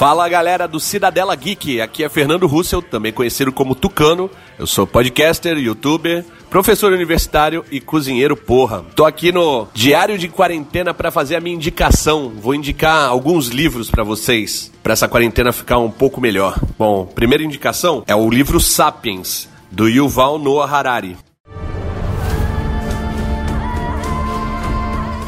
Fala galera do Cidadela Geek, aqui é Fernando Russell, também conhecido como Tucano. Eu sou podcaster, youtuber, professor universitário e cozinheiro porra. Tô aqui no Diário de Quarentena para fazer a minha indicação. Vou indicar alguns livros para vocês, para essa quarentena ficar um pouco melhor. Bom, primeira indicação é o livro Sapiens, do Yuval Noah Harari.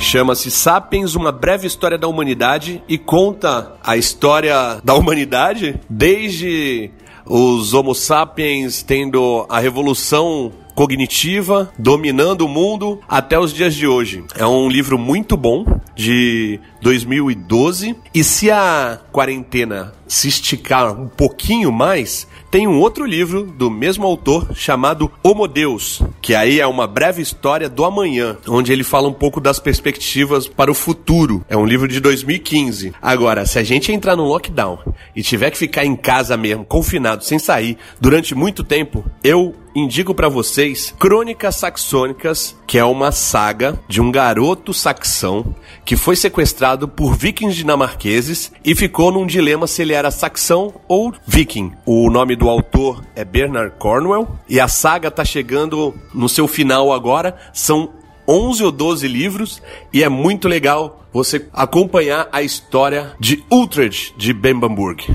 Chama-se Sapiens, uma breve história da humanidade e conta a história da humanidade desde os Homo sapiens tendo a revolução cognitiva, dominando o mundo até os dias de hoje. É um livro muito bom, de 2012. E se a quarentena se esticar um pouquinho mais, tem um outro livro do mesmo autor chamado Homo Deus, que aí é uma breve história do amanhã, onde ele fala um pouco das perspectivas para o futuro. É um livro de 2015. Agora, se a gente entrar no lockdown e tiver que ficar em casa mesmo, confinado, sem sair, durante muito tempo, eu indico para vocês Crônicas Saxônicas, que é uma saga de um garoto saxão que foi sequestrado por vikings dinamarqueses e ficou num dilema se ele era saxão ou viking. O nome do autor é Bernard Cornwell e a saga tá chegando no seu final agora. São 11 ou 12 livros e é muito legal você acompanhar a história de Utrecht de Bemberg.